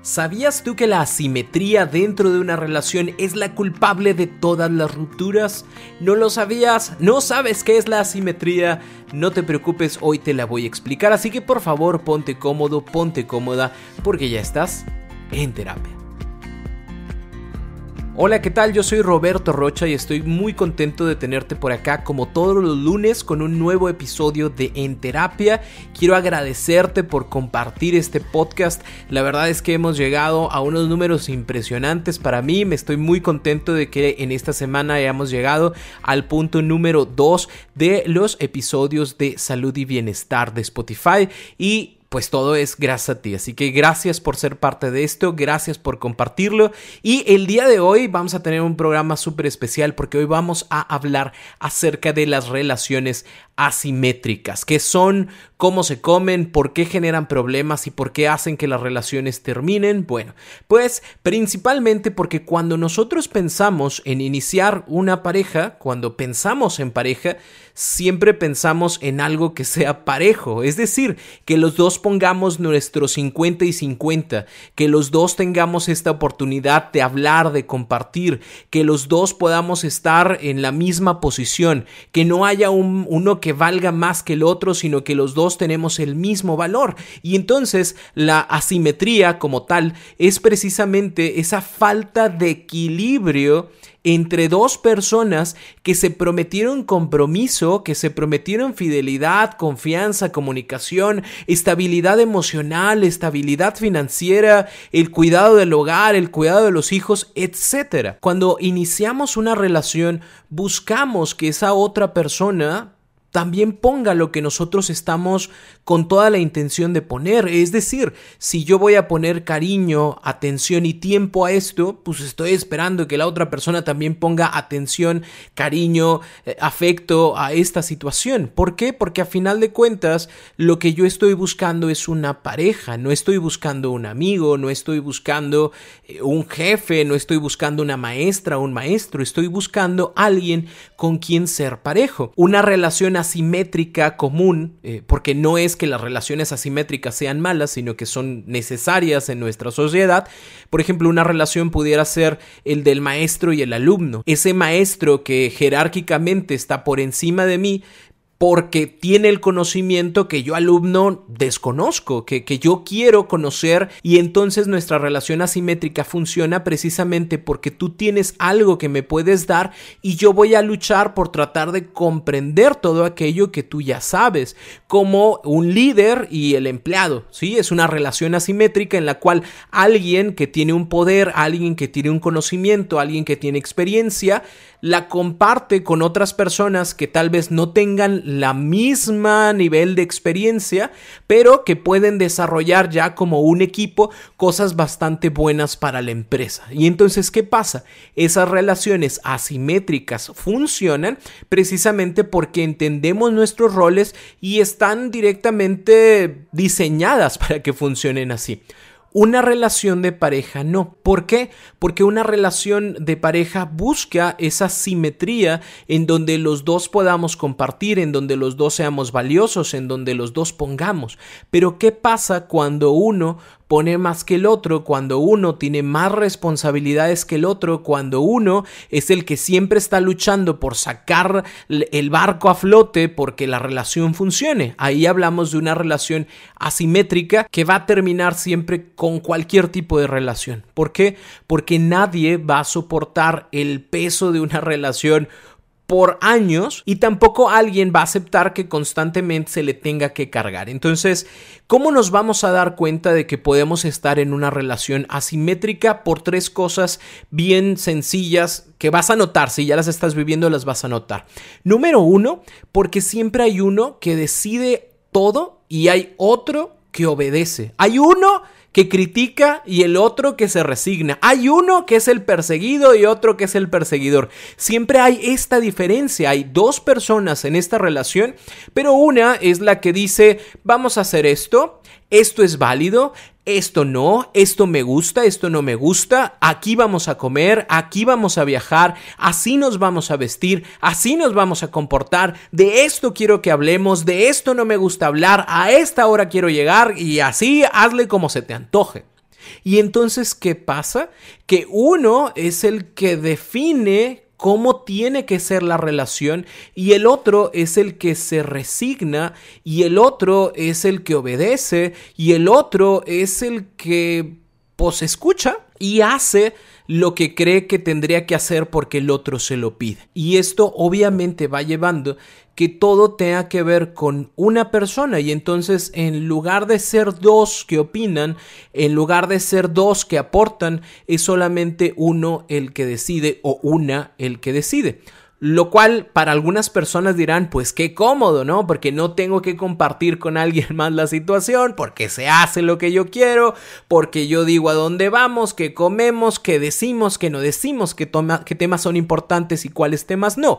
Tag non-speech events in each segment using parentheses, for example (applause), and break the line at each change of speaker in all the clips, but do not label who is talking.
¿Sabías tú que la asimetría dentro de una relación es la culpable de todas las rupturas? ¿No lo sabías? ¿No sabes qué es la asimetría? No te preocupes, hoy te la voy a explicar, así que por favor ponte cómodo, ponte cómoda, porque ya estás en terapia. Hola, ¿qué tal? Yo soy Roberto Rocha y estoy muy contento de tenerte por acá como todos los lunes con un nuevo episodio de En Terapia. Quiero agradecerte por compartir este podcast. La verdad es que hemos llegado a unos números impresionantes para mí. Me estoy muy contento de que en esta semana hayamos llegado al punto número 2 de los episodios de salud y bienestar de Spotify y pues todo es gracias a ti. Así que gracias por ser parte de esto, gracias por compartirlo. Y el día de hoy vamos a tener un programa súper especial porque hoy vamos a hablar acerca de las relaciones asimétricas, que son cómo se comen, por qué generan problemas y por qué hacen que las relaciones terminen. Bueno, pues principalmente porque cuando nosotros pensamos en iniciar una pareja, cuando pensamos en pareja, siempre pensamos en algo que sea parejo, es decir, que los dos pongamos nuestros 50 y 50, que los dos tengamos esta oportunidad de hablar, de compartir, que los dos podamos estar en la misma posición, que no haya un, uno que valga más que el otro, sino que los dos tenemos el mismo valor. Y entonces la asimetría como tal es precisamente esa falta de equilibrio entre dos personas que se prometieron compromiso, que se prometieron fidelidad, confianza, comunicación, estabilidad emocional, estabilidad financiera, el cuidado del hogar, el cuidado de los hijos, etc. Cuando iniciamos una relación, buscamos que esa otra persona también ponga lo que nosotros estamos con toda la intención de poner. Es decir, si yo voy a poner cariño, atención y tiempo a esto, pues estoy esperando que la otra persona también ponga atención, cariño, eh, afecto a esta situación. ¿Por qué? Porque a final de cuentas lo que yo estoy buscando es una pareja, no estoy buscando un amigo, no estoy buscando eh, un jefe, no estoy buscando una maestra, un maestro, estoy buscando alguien con quien ser parejo. Una relación asimétrica común, eh, porque no es que las relaciones asimétricas sean malas, sino que son necesarias en nuestra sociedad. Por ejemplo, una relación pudiera ser el del maestro y el alumno. Ese maestro que jerárquicamente está por encima de mí, porque tiene el conocimiento que yo alumno desconozco, que, que, yo quiero conocer y entonces nuestra relación asimétrica funciona precisamente porque tú tienes algo que me puedes dar y yo voy a luchar por tratar de comprender todo aquello que tú ya sabes, como un líder y el empleado, ¿sí? Es una relación asimétrica en la cual alguien que tiene un poder, alguien que tiene un conocimiento, alguien que tiene experiencia, la comparte con otras personas que tal vez no tengan la misma nivel de experiencia, pero que pueden desarrollar ya como un equipo cosas bastante buenas para la empresa. Y entonces, ¿qué pasa? Esas relaciones asimétricas funcionan precisamente porque entendemos nuestros roles y están directamente diseñadas para que funcionen así. Una relación de pareja no. ¿Por qué? Porque una relación de pareja busca esa simetría en donde los dos podamos compartir, en donde los dos seamos valiosos, en donde los dos pongamos. Pero ¿qué pasa cuando uno pone más que el otro, cuando uno tiene más responsabilidades que el otro, cuando uno es el que siempre está luchando por sacar el barco a flote porque la relación funcione. Ahí hablamos de una relación asimétrica que va a terminar siempre con cualquier tipo de relación. ¿Por qué? Porque nadie va a soportar el peso de una (laughs) relación por años y tampoco alguien va a aceptar que constantemente se le tenga que cargar. Entonces, ¿cómo nos vamos a dar cuenta de que podemos estar en una relación asimétrica por tres cosas bien sencillas que vas a notar? Si ya las estás viviendo, las vas a notar. Número uno, porque siempre hay uno que decide todo y hay otro que obedece. Hay uno que critica y el otro que se resigna. Hay uno que es el perseguido y otro que es el perseguidor. Siempre hay esta diferencia. Hay dos personas en esta relación, pero una es la que dice, vamos a hacer esto, esto es válido, esto no, esto me gusta, esto no me gusta, aquí vamos a comer, aquí vamos a viajar, así nos vamos a vestir, así nos vamos a comportar, de esto quiero que hablemos, de esto no me gusta hablar, a esta hora quiero llegar y así hazle como se te antoje. Y entonces, ¿qué pasa? Que uno es el que define cómo tiene que ser la relación y el otro es el que se resigna y el otro es el que obedece y el otro es el que pues escucha y hace lo que cree que tendría que hacer porque el otro se lo pide. Y esto obviamente va llevando que todo tenga que ver con una persona y entonces en lugar de ser dos que opinan, en lugar de ser dos que aportan, es solamente uno el que decide o una el que decide. Lo cual para algunas personas dirán, pues qué cómodo, ¿no? Porque no tengo que compartir con alguien más la situación, porque se hace lo que yo quiero, porque yo digo a dónde vamos, qué comemos, qué decimos, qué no decimos, qué, qué temas son importantes y cuáles temas no.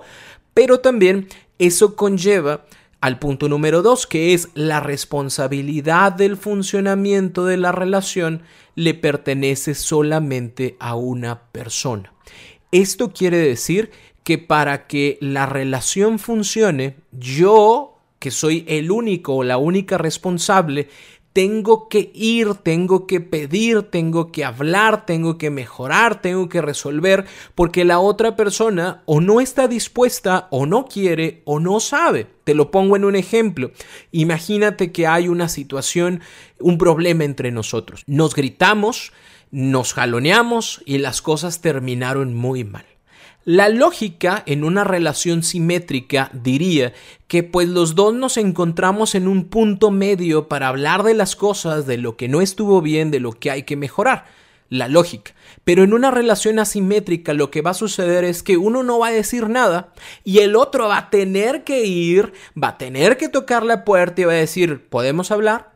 Pero también eso conlleva al punto número dos, que es la responsabilidad del funcionamiento de la relación le pertenece solamente a una persona. Esto quiere decir que para que la relación funcione, yo, que soy el único o la única responsable, tengo que ir, tengo que pedir, tengo que hablar, tengo que mejorar, tengo que resolver, porque la otra persona o no está dispuesta, o no quiere, o no sabe. Te lo pongo en un ejemplo. Imagínate que hay una situación, un problema entre nosotros. Nos gritamos, nos jaloneamos y las cosas terminaron muy mal. La lógica en una relación simétrica diría que pues los dos nos encontramos en un punto medio para hablar de las cosas, de lo que no estuvo bien, de lo que hay que mejorar. La lógica. Pero en una relación asimétrica lo que va a suceder es que uno no va a decir nada y el otro va a tener que ir, va a tener que tocar la puerta y va a decir, ¿podemos hablar?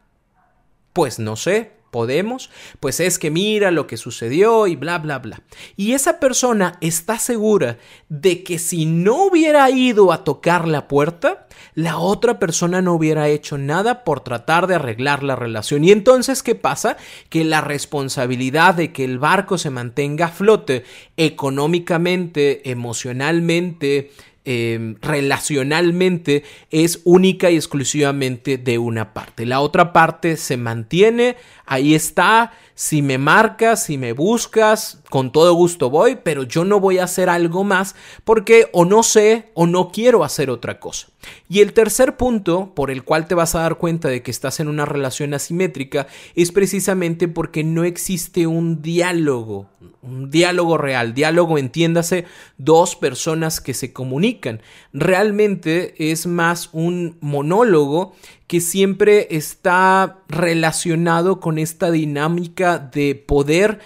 Pues no sé, podemos, pues es que mira lo que sucedió y bla, bla, bla. Y esa persona está segura de que si no hubiera ido a tocar la puerta, la otra persona no hubiera hecho nada por tratar de arreglar la relación. Y entonces, ¿qué pasa? Que la responsabilidad de que el barco se mantenga a flote económicamente, emocionalmente, Em, relacionalmente es única y exclusivamente de una parte. La otra parte se mantiene, ahí está, si me marcas, si me buscas, con todo gusto voy, pero yo no voy a hacer algo más porque o no sé o no quiero hacer otra cosa. Y el tercer punto por el cual te vas a dar cuenta de que estás en una relación asimétrica es precisamente porque no existe un diálogo, un diálogo real, diálogo entiéndase dos personas que se comunican. Realmente es más un monólogo que siempre está relacionado con esta dinámica de poder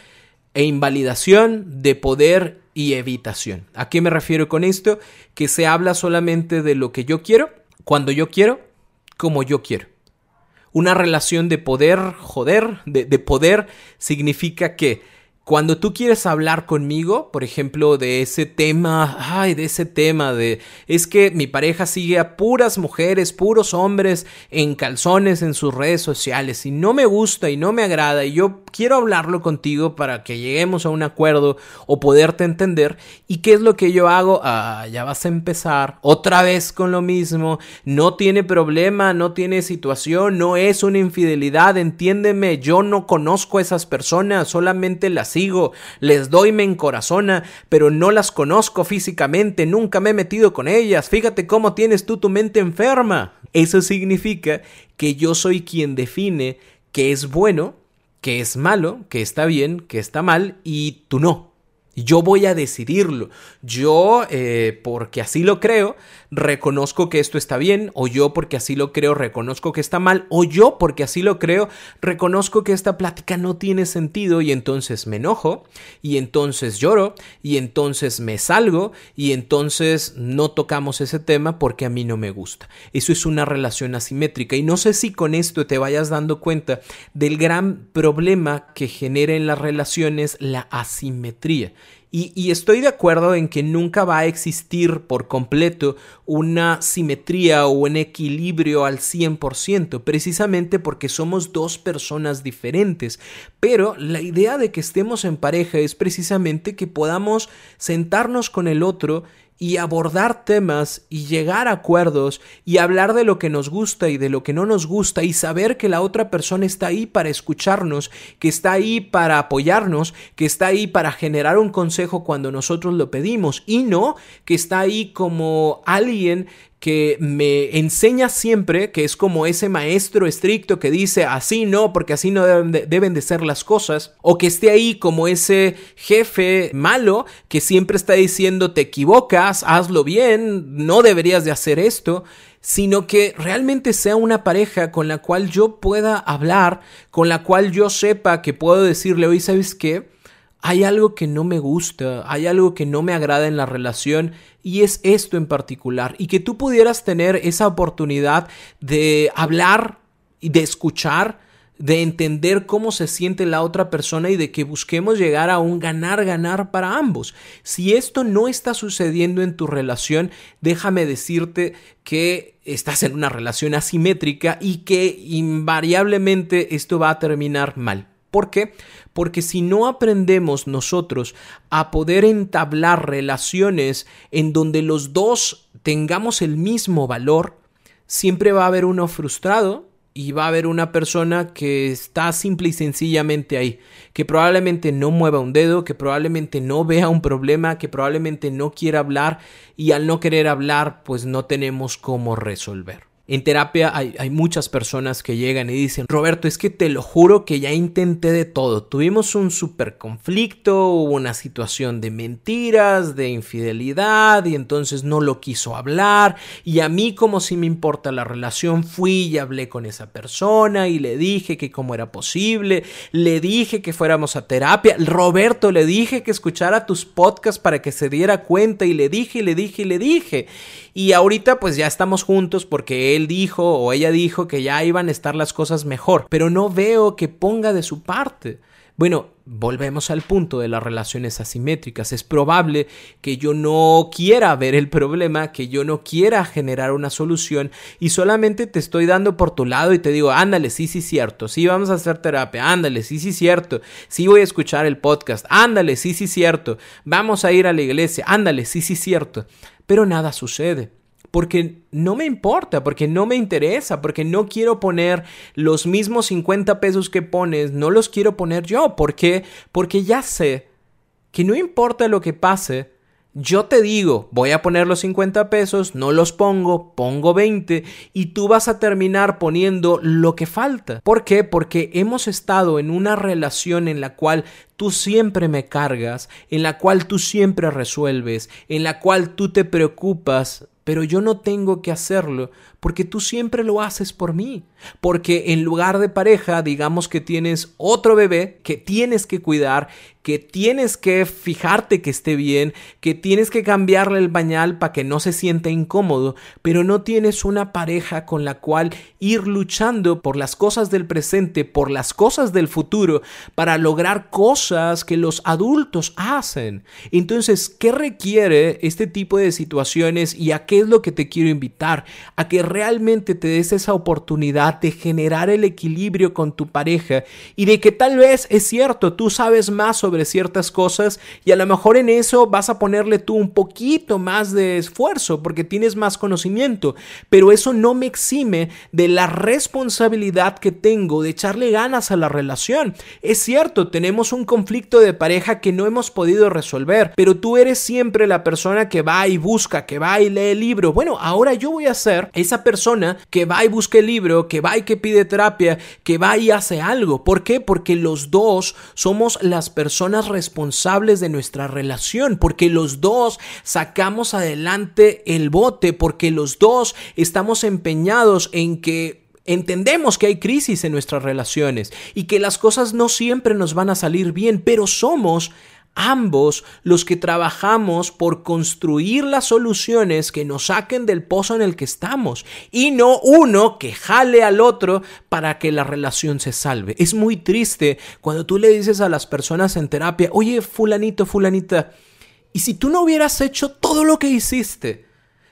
e invalidación, de poder y evitación. ¿A qué me refiero con esto? Que se habla solamente de lo que yo quiero, cuando yo quiero, como yo quiero. Una relación de poder, joder, de, de poder significa que cuando tú quieres hablar conmigo, por ejemplo, de ese tema, ay, de ese tema de, es que mi pareja sigue a puras mujeres, puros hombres en calzones en sus redes sociales y no me gusta y no me agrada y yo quiero hablarlo contigo para que lleguemos a un acuerdo o poderte entender. ¿Y qué es lo que yo hago? Ah, ya vas a empezar otra vez con lo mismo, no tiene problema, no tiene situación, no es una infidelidad, entiéndeme, yo no conozco a esas personas, solamente las les doy me encorazona, pero no las conozco físicamente, nunca me he metido con ellas, fíjate cómo tienes tú tu mente enferma. Eso significa que yo soy quien define qué es bueno, qué es malo, qué está bien, qué está mal, y tú no. Yo voy a decidirlo. Yo, eh, porque así lo creo, reconozco que esto está bien, o yo porque así lo creo, reconozco que está mal, o yo porque así lo creo, reconozco que esta plática no tiene sentido y entonces me enojo, y entonces lloro, y entonces me salgo, y entonces no tocamos ese tema porque a mí no me gusta. Eso es una relación asimétrica y no sé si con esto te vayas dando cuenta del gran problema que genera en las relaciones la asimetría. Y, estoy de acuerdo en que nunca va a existir por completo una simetría o un equilibrio al 100%, precisamente porque somos dos personas diferentes. Pero la idea de que estemos en pareja es precisamente que podamos sentarnos con el otro y abordar temas y llegar a acuerdos y hablar de lo que nos gusta y de lo que no nos gusta y saber que la otra persona está ahí para escucharnos, que está ahí para apoyarnos, que está ahí para generar un consejo cuando nosotros lo pedimos y no que está ahí como alguien que me enseña siempre, que es como ese maestro estricto que dice así no, porque así no deben de, ser las cosas, o que esté ahí como ese jefe malo que siempre está diciendo te equivocas, hazlo bien, no deberías de hacer esto, sino que realmente sea una pareja con la cual yo pueda hablar, con la cual yo sepa que puedo decirle, hoy sabes qué, hay algo que no me gusta, hay algo que no me agrada en la relación y es esto en particular. Y que tú pudieras tener esa oportunidad de hablar y de escuchar, de entender cómo se siente la otra persona y de que busquemos llegar a un ganar-ganar para ambos. Si esto no está sucediendo en tu relación, déjame decirte que estás en una relación asimétrica y que invariablemente esto va a terminar mal. ¿Por qué? Porque si no aprendemos nosotros a poder entablar relaciones en donde los dos tengamos el mismo valor, siempre va a haber uno frustrado y va a haber una persona que está simple y sencillamente ahí, que probablemente no mueva un dedo, que probablemente no vea un problema, que probablemente no quiera hablar y al no querer hablar pues no tenemos cómo resolver. En terapia hay, muchas personas que llegan y dicen, Roberto, es que te lo juro que ya intenté de todo. Tuvimos un super conflicto, hubo una situación de mentiras, de infidelidad, y entonces no lo quiso hablar. Y a mí, como si me importa la relación, fui y hablé con esa persona y le dije que cómo era posible, le dije que fuéramos a terapia. Roberto, le dije que escuchara tus podcasts para que se diera cuenta, y le dije, y le dije, y le dije. Y ahorita pues ya estamos juntos porque él dijo o ella dijo que ya iban a estar las cosas mejor, pero no veo que ponga de su parte. Bueno, volvemos al punto de las relaciones asimétricas. Es probable que yo no quiera ver el problema, que yo no quiera generar una solución y solamente te estoy dando por tu lado y te digo, ándale, sí, sí, cierto, sí, vamos a hacer terapia, ándale, sí, sí, cierto, sí voy a escuchar el podcast, ándale, sí, sí, cierto, vamos a ir a la iglesia, ándale, sí, sí, cierto. Pero nada sucede. Porque no me importa, porque no me interesa, porque no quiero poner los mismos 50 pesos que pones, no los quiero poner yo. ¿Por qué? Porque ya sé que no importa lo que pase, yo te digo, voy a poner los 50 pesos, no los pongo, pongo 20 y tú vas a terminar poniendo lo que falta. ¿Por qué? Porque hemos estado en una relación en la cual tú siempre me cargas, en la cual tú siempre resuelves, en la cual tú te preocupas pero yo no tengo que hacerlo porque tú siempre lo haces por mí. Porque en lugar de pareja, digamos que tienes otro bebé que tienes que cuidar, que tienes que fijarte que esté bien, que tienes que cambiarle el bañal para que no se sienta incómodo, pero no tienes una pareja con la cual ir luchando por las cosas del presente, por las cosas del futuro, para lograr cosas que los adultos hacen. Entonces, ¿qué requiere este tipo de situaciones y a qué es lo que te quiero invitar? A que realmente te des esa oportunidad de generar el equilibrio con tu pareja y de que tal vez es cierto, tú sabes más sobre ciertas cosas y a lo mejor en eso vas a ponerle tú un poquito más de esfuerzo porque tienes más conocimiento, pero eso no me exime de la responsabilidad que tengo de echarle ganas a la relación. Es cierto, tenemos un conflicto de pareja que no hemos podido resolver, pero tú eres siempre la persona que va y busca, que va y lee el libro. Bueno, ahora yo voy a ser esa persona que va y busca el libro, que va y que pide terapia, que va y hace algo. ¿Por qué? Porque los dos somos las personas responsables de nuestra relación, porque los dos sacamos adelante el bote, porque los dos estamos empeñados en que Entendemos que hay crisis en nuestras relaciones y que las cosas no siempre nos van a salir bien, pero somos ambos los que trabajamos por construir las soluciones que nos saquen del pozo en el que estamos y no uno que jale al otro para que la relación se salve. Es muy triste cuando tú le dices a las personas en terapia, oye, fulanito, fulanita, ¿y si tú no hubieras hecho todo lo que hiciste?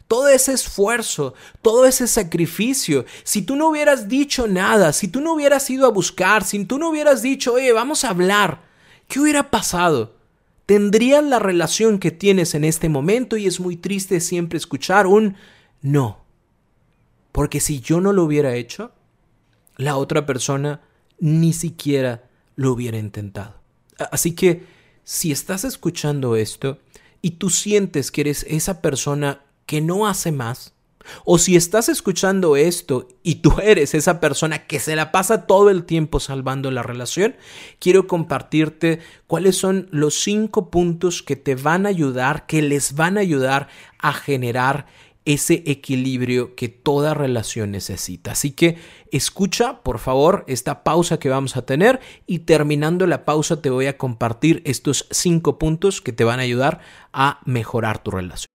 Todo ese esfuerzo, todo ese sacrificio, si tú no hubieras dicho nada, si tú no hubieras ido a buscar, si tú no hubieras dicho, oye, vamos a hablar, ¿qué hubiera pasado? Tendrías la relación que tienes en este momento y es muy triste siempre escuchar un no. Porque si yo no lo hubiera hecho, la otra persona ni siquiera lo hubiera intentado. Así que si estás escuchando esto y tú sientes que eres esa persona que no hace más, o si estás escuchando esto y tú (laughs) eres esa persona que se la pasa todo el tiempo salvando la relación, quiero compartirte cuáles son los cinco puntos que te van a ayudar, que les van a ayudar a generar ese equilibrio que toda relación necesita. Así que escucha, por favor, esta pausa que vamos a tener y terminando la pausa te voy a compartir estos cinco puntos que te van a ayudar a mejorar tu relación.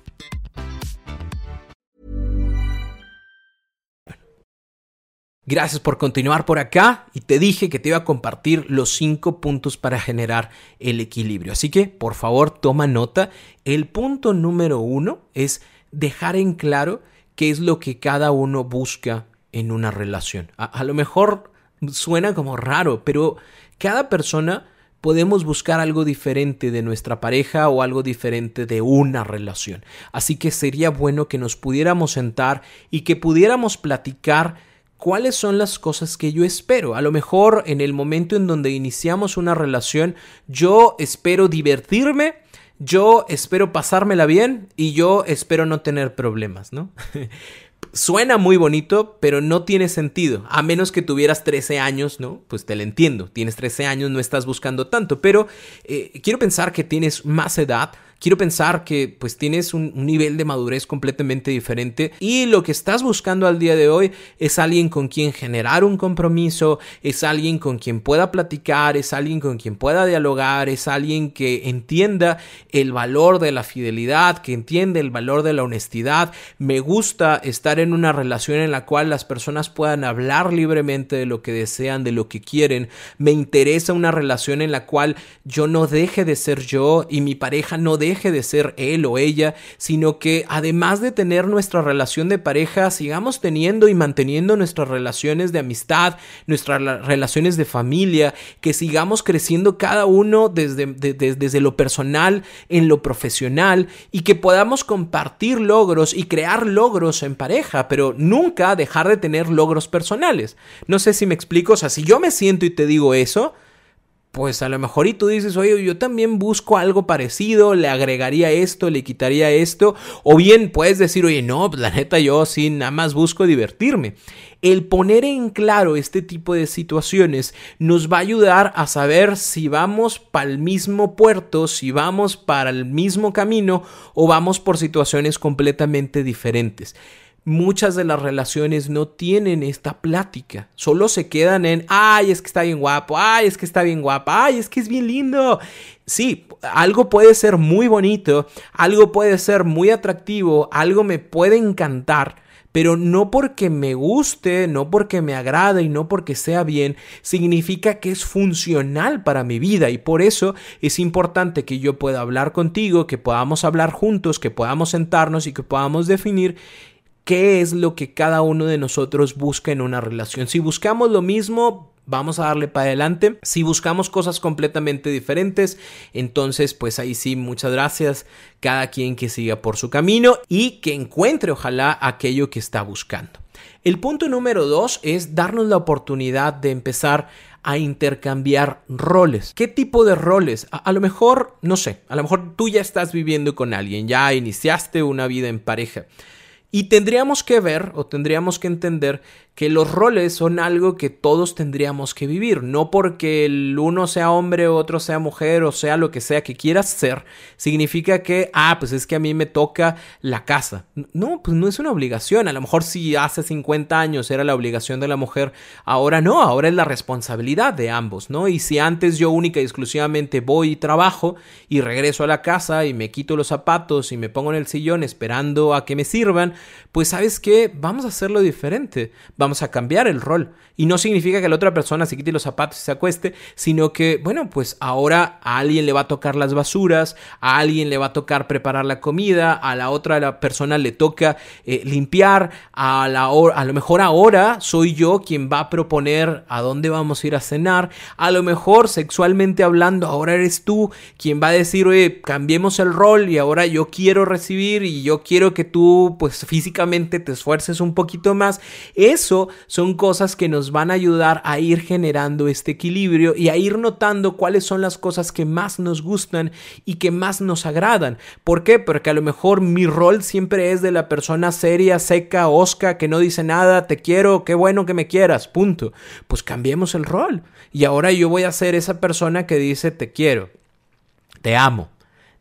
Gracias por continuar por acá y te dije que te iba a compartir los cinco puntos para generar el equilibrio. Así que por favor toma nota. El punto número uno es dejar en claro qué es lo que cada uno busca en una relación. A, a lo mejor suena como raro, pero cada persona podemos buscar algo diferente de nuestra pareja o algo diferente de una relación. Así que sería bueno que nos pudiéramos sentar y que pudiéramos platicar cuáles son las cosas que yo espero. A lo mejor en el momento en donde iniciamos una relación, yo espero divertirme, yo espero pasármela bien y yo espero no tener problemas, ¿no? (laughs) Suena muy bonito, pero no tiene sentido. A menos que tuvieras 13 años, ¿no? Pues te lo entiendo. Tienes 13 años, no estás buscando tanto, pero eh, quiero pensar que tienes más edad quiero pensar que pues tienes un, nivel de madurez completamente diferente y lo que estás buscando al día de hoy es alguien con quien generar un compromiso, es alguien con quien pueda platicar, es alguien con quien pueda dialogar, es alguien que entienda el valor de la fidelidad, que entiende el valor de la honestidad. Me gusta estar en una relación en la cual las personas puedan hablar libremente de lo que desean, de lo que quieren. Me interesa una relación en la cual yo no deje de ser yo y mi pareja no deje deje de ser él o ella, sino que además de tener nuestra relación de pareja, sigamos teniendo y manteniendo nuestras relaciones de amistad, nuestras relaciones de familia, que sigamos creciendo cada uno desde, desde lo personal, en lo profesional, y que podamos compartir logros y crear logros en pareja, pero nunca dejar de tener logros personales. No sé si me explico, o sea, si yo me siento y te digo eso, pues a lo mejor y tú dices, oye, yo también busco algo parecido, le agregaría esto, le quitaría esto, o bien puedes decir, oye, no, pues la neta yo sí, nada más busco divertirme. El poner en claro este tipo de situaciones nos va a ayudar a saber si vamos para el mismo puerto, si vamos para el mismo camino o vamos por situaciones completamente diferentes muchas de las relaciones no tienen esta plática. Solo se quedan en, ay, es que está bien guapo, ay, es que está bien guapa, ay, es que es bien lindo. Sí, algo puede ser muy bonito, algo puede ser muy atractivo, algo me puede encantar. Pero no porque me guste, no porque me agrade y no porque sea bien, significa que es funcional para mi vida. Y por eso es importante que yo pueda hablar contigo, que podamos hablar juntos, que podamos sentarnos y que podamos definir qué es lo que cada uno de nosotros busca en una relación. Si buscamos lo mismo, vamos a darle para adelante. Si buscamos cosas completamente diferentes, entonces pues ahí sí, muchas gracias. Cada quien que siga por su camino y que encuentre ojalá aquello que está buscando. El punto número dos es darnos la oportunidad de empezar a intercambiar roles. ¿Qué tipo de roles? A, a, lo mejor, no sé, a lo mejor tú ya estás viviendo con alguien, ya iniciaste una vida en pareja. Y tendríamos que ver o tendríamos que entender que los roles son algo que todos tendríamos que vivir, no porque el uno sea hombre o otro sea mujer o sea lo que sea que quieras ser, significa que, ah, pues es que a mí me toca la casa. No, pues no es una obligación, a lo mejor si hace 50 años era la obligación de la mujer, ahora no, ahora es la responsabilidad de ambos, ¿no? Y si antes yo única y exclusivamente voy y trabajo y regreso a la casa y me quito los zapatos y me pongo en el sillón esperando a que me sirvan, pues sabes qué, vamos a hacerlo diferente vamos a cambiar el rol. Y no significa que la otra persona se quite los zapatos y se acueste, sino que, bueno, pues ahora a alguien le va a tocar las basuras, a alguien le va a tocar preparar la comida, a la otra persona le toca eh, limpiar, a, la a lo mejor ahora soy yo quien va a proponer a dónde vamos a ir a cenar, a lo mejor sexualmente hablando, ahora eres tú quien va a decir, oye, cambiemos el rol y ahora yo quiero recibir y yo quiero que tú, pues físicamente te esfuerces un poquito más. Eso son cosas que nos van a ayudar a ir generando este equilibrio y a ir notando cuáles son las cosas que más nos gustan y que más nos agradan. ¿Por qué? Porque a lo mejor mi rol siempre es de la persona seria, seca, osca, que no dice nada, te quiero, qué bueno que me quieras, punto. Pues cambiemos el rol. Y ahora yo voy a ser esa persona que dice te quiero, te amo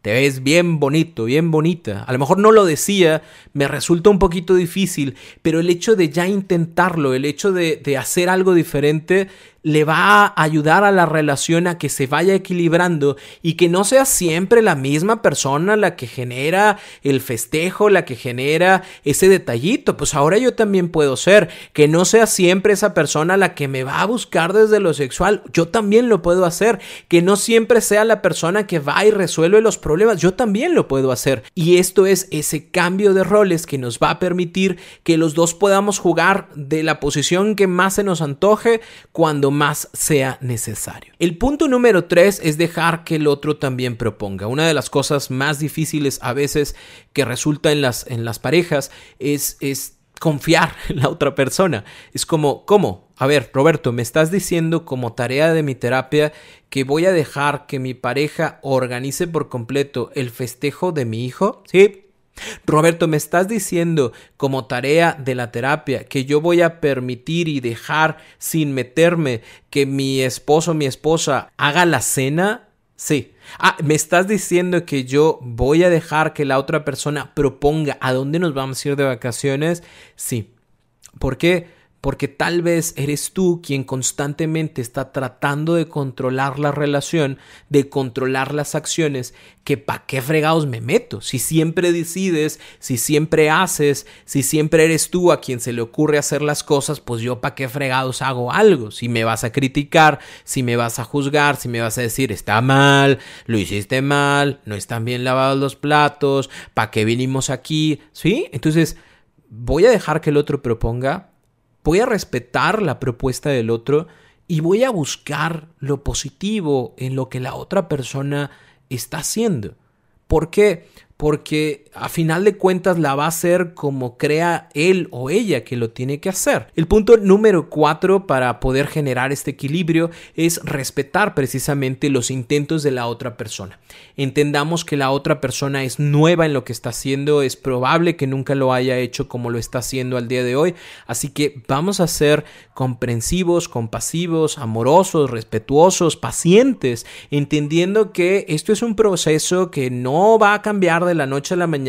te ves bien bonito, bien bonita. A lo mejor no lo decía, me resulta un poquito difícil, pero el hecho de ya intentarlo, el hecho de, de hacer algo diferente, le va a ayudar a la relación a que se vaya equilibrando y que no sea siempre la misma persona la que genera el festejo, la que genera ese detallito. Pues ahora yo también puedo ser, que no sea siempre esa persona la que me va a buscar desde lo sexual, yo también lo puedo hacer, que no siempre sea la persona que va y resuelve los problemas, yo también lo puedo hacer. Y esto es ese cambio de roles que nos va a permitir que los dos podamos jugar de la posición que más se nos antoje cuando más sea necesario. El punto número tres es dejar que el otro también proponga. Una de las cosas más difíciles a veces que resulta en las, en las parejas es, es confiar (laughs) en la otra persona. Es como, ¿cómo? A ver, Roberto, me estás diciendo como tarea de mi terapia que voy a dejar que mi pareja organice por completo el festejo de mi hijo? Sí, Roberto, me estás diciendo como tarea de la terapia que yo voy a permitir y dejar sin meterme que mi esposo o mi esposa haga la cena? Sí. Ah, me estás diciendo que yo voy a dejar que la otra persona proponga a dónde nos vamos a ir de vacaciones? Sí. ¿Por qué? Porque tal vez eres tú quien constantemente está tratando de controlar la relación, de controlar las acciones, que pa' qué fregados me meto, si siempre decides, si siempre haces, si siempre eres tú a quien se le ocurre hacer las cosas, pues yo pa' qué fregados hago algo, si me vas a criticar, si me vas a juzgar, si me vas a decir está mal, lo hiciste mal, no están bien lavados los platos, pa' qué vinimos aquí, ¿sí? Entonces, voy a dejar que el otro proponga, voy a respetar la propuesta del otro y voy a buscar lo positivo en lo que la otra persona está haciendo. ¿Por qué? porque a final de cuentas la va a hacer como crea él o ella que lo tiene que hacer. El punto número cuatro para poder generar este equilibrio es respetar precisamente los intentos de la otra persona. Entendamos que la otra persona es nueva en lo que está haciendo, es probable que nunca lo haya hecho como lo está haciendo al día de hoy, así que vamos a ser comprensivos, compasivos, amorosos, respetuosos, pacientes, entendiendo que esto es un proceso que no va a cambiar de la noche a la mañana,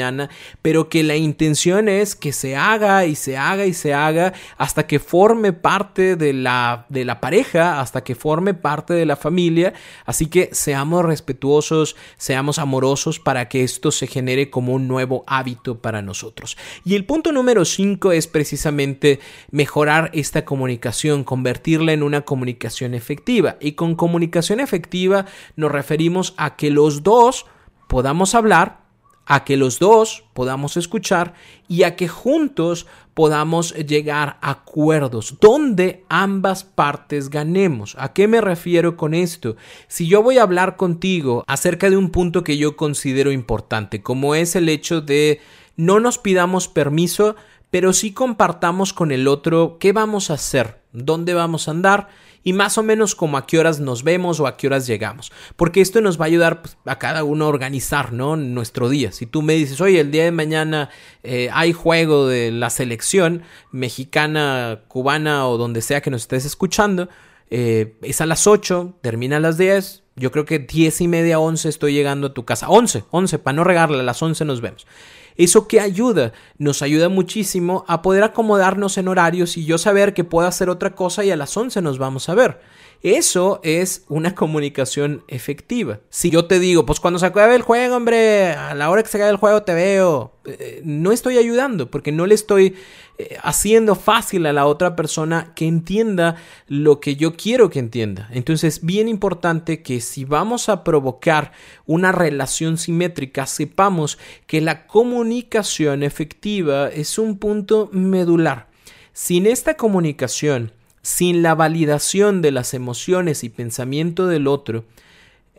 pero que la intención es que se haga y se haga y se haga hasta que forme parte de la, de la pareja, hasta que forme parte de la familia. Así que seamos respetuosos, seamos amorosos para que esto se genere como un nuevo hábito para nosotros. Y el punto número 5 es precisamente mejorar esta comunicación, convertirla en una comunicación efectiva. Y con comunicación efectiva nos referimos a que los dos podamos hablar a que los dos podamos escuchar y a que juntos podamos llegar a acuerdos donde ambas partes ganemos. ¿A qué me refiero con esto? Si yo voy a hablar contigo acerca de un punto que yo considero importante, como es el hecho de no nos pidamos permiso, pero sí compartamos con el otro qué vamos a hacer, dónde vamos a andar y más o menos como a qué horas nos vemos o a qué horas llegamos. Porque esto nos va a ayudar pues, a cada uno a organizar ¿no? nuestro día. Si tú me dices, oye, el día de mañana eh, hay juego de la selección mexicana, cubana o donde sea que nos estés escuchando, eh, es a las 8, termina a las 10. Yo creo que 10 y media, 11 estoy llegando a tu casa. 11, 11, para no regarle, a las 11 nos vemos. ¿Eso qué ayuda? Nos ayuda muchísimo a poder acomodarnos en horarios y yo saber que puedo hacer otra cosa y a las 11 nos vamos a ver. Eso es una comunicación efectiva. Si yo te digo, pues cuando se acabe el juego, hombre, a la hora que se acabe el juego te veo, eh, no estoy ayudando porque no le estoy eh, haciendo fácil a la otra persona que entienda lo que yo quiero que entienda. Entonces, bien importante que si vamos a provocar una relación simétrica, sepamos que la comunicación efectiva es un punto medular. Sin esta comunicación, sin la validación de las emociones y pensamiento del otro,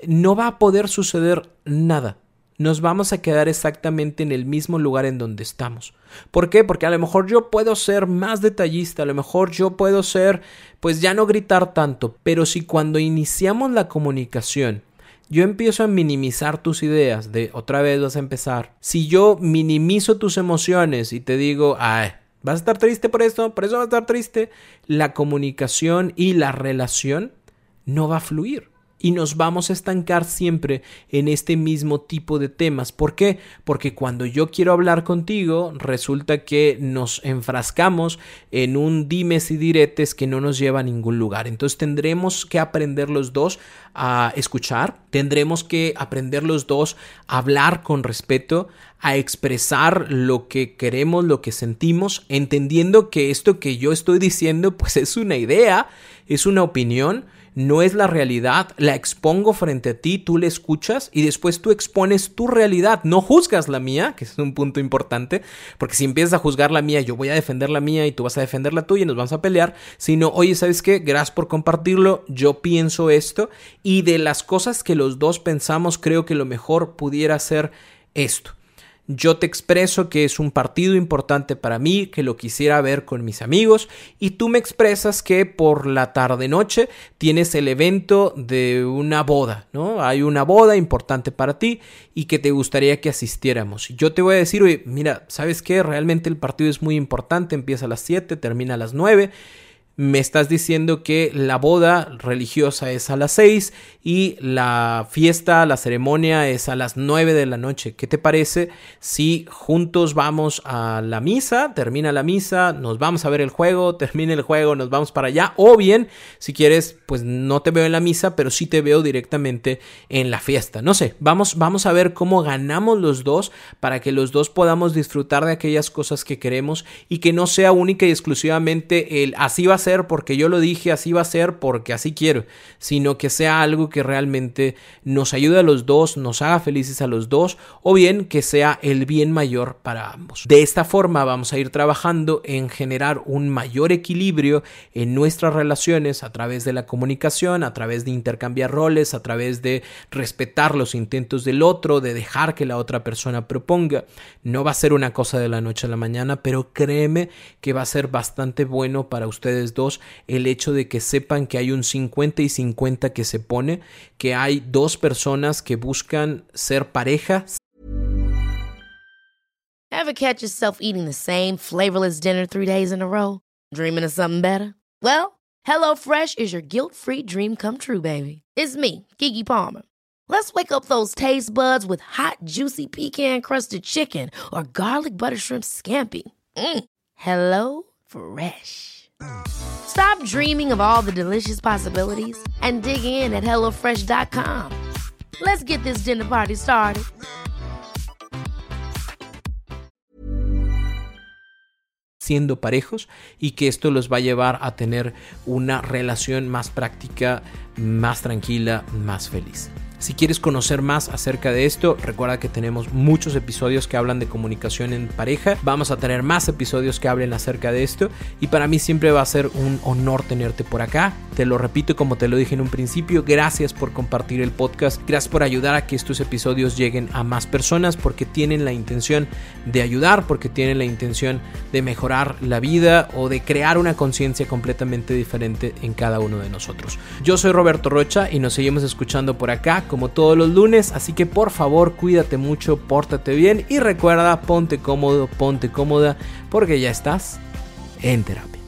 no va a poder suceder nada. Nos vamos a quedar exactamente en el mismo lugar en donde estamos. ¿Por qué? Porque a lo mejor yo puedo ser más detallista, a lo mejor yo puedo ser, pues ya no gritar tanto, pero si cuando iniciamos la comunicación yo empiezo a minimizar tus ideas, de otra vez vas a empezar, si yo minimizo tus emociones y te digo, ay, ¿Vas a estar triste por esto? ¿Por eso vas a estar triste? La comunicación y la relación no va a fluir y nos vamos a estancar siempre en este mismo tipo de temas. ¿Por qué? Porque cuando yo quiero hablar contigo, resulta que nos enfrascamos en un dimes y diretes que no nos lleva a ningún lugar. Entonces tendremos que aprender los dos a escuchar, tendremos que aprender los dos a hablar con respeto, a expresar lo que queremos, lo que sentimos, entendiendo que esto que yo estoy diciendo pues es una idea, es una opinión, no es la realidad, la expongo frente a ti, tú la escuchas y después tú expones tu realidad, no juzgas la mía, que es un punto importante, porque si empiezas a juzgar la mía, yo voy a defender la mía y tú vas a defender la tuya y nos vamos a pelear, sino, oye, ¿sabes qué? Gracias por compartirlo, yo pienso esto y de las cosas que los dos pensamos, creo que lo mejor pudiera ser esto. Yo te expreso que es un partido importante para mí, que lo quisiera ver con mis amigos, y tú me expresas que por la tarde-noche tienes el evento de una boda, ¿no? Hay una boda importante para ti y que te gustaría que asistiéramos. Yo te voy a decir, oye, mira, ¿sabes qué? Realmente el partido es muy importante, empieza a las 7, termina a las 9 me estás diciendo que la boda religiosa es a las 6 y la fiesta, la ceremonia es a las 9 de la noche. ¿Qué te parece si juntos vamos a la misa, termina la misa, nos vamos a ver el juego, (laughs) termina el juego, nos vamos para allá? O bien, si quieres, pues no te veo en la misa, pero sí te veo directamente en la fiesta. No sé, vamos, vamos a ver cómo ganamos los dos para que los dos podamos disfrutar de aquellas cosas que queremos y que no sea única y exclusivamente el así va ser porque yo lo dije, así va a ser porque así quiero, sino que sea algo que realmente nos ayude a los dos, nos haga felices a los dos, o bien que sea el bien mayor para ambos. De esta forma vamos a ir trabajando en generar un mayor equilibrio en nuestras relaciones a través de la comunicación, a través de intercambiar roles, a través de respetar los intentos del otro, de dejar que la otra persona proponga. No va a ser una cosa de la noche a la mañana, pero créeme que va a ser bastante bueno para ustedes dos, el hecho de que sepan que hay un 50 y 50 que se pone, que hay dos personas que buscan ser pareja.
Ever catch yourself eating the same flavorless dinner three days in a row? Dreaming of something better? Well, HelloFresh is your guilt-free dream come true, baby. It's me, Kiki Palmer. Let's wake up those taste buds with hot, juicy pecan-crusted chicken or garlic butter shrimp scampi. Mm. Hello Fresh. Stop dreaming of all the delicious possibilities and dig in at HelloFresh.com. Let's get this dinner party started.
Siendo parejos y que esto los va a llevar a tener una relación más práctica, más tranquila, más feliz. Si quieres conocer más acerca de esto, recuerda que tenemos muchos episodios que hablan de comunicación en pareja. Vamos a tener más episodios que hablen acerca de esto. Y para mí siempre va a ser un honor tenerte por acá. Te lo repito como te lo dije en un principio. Gracias por compartir el podcast. Gracias por ayudar a que estos episodios lleguen a más personas porque tienen la intención de ayudar, porque tienen la intención de mejorar la vida o de crear una conciencia completamente diferente en cada uno de nosotros. Yo soy Roberto Rocha y nos seguimos escuchando por acá como todos los lunes, así que por favor cuídate mucho, pórtate bien y recuerda, ponte cómodo, ponte cómoda, porque ya estás en terapia.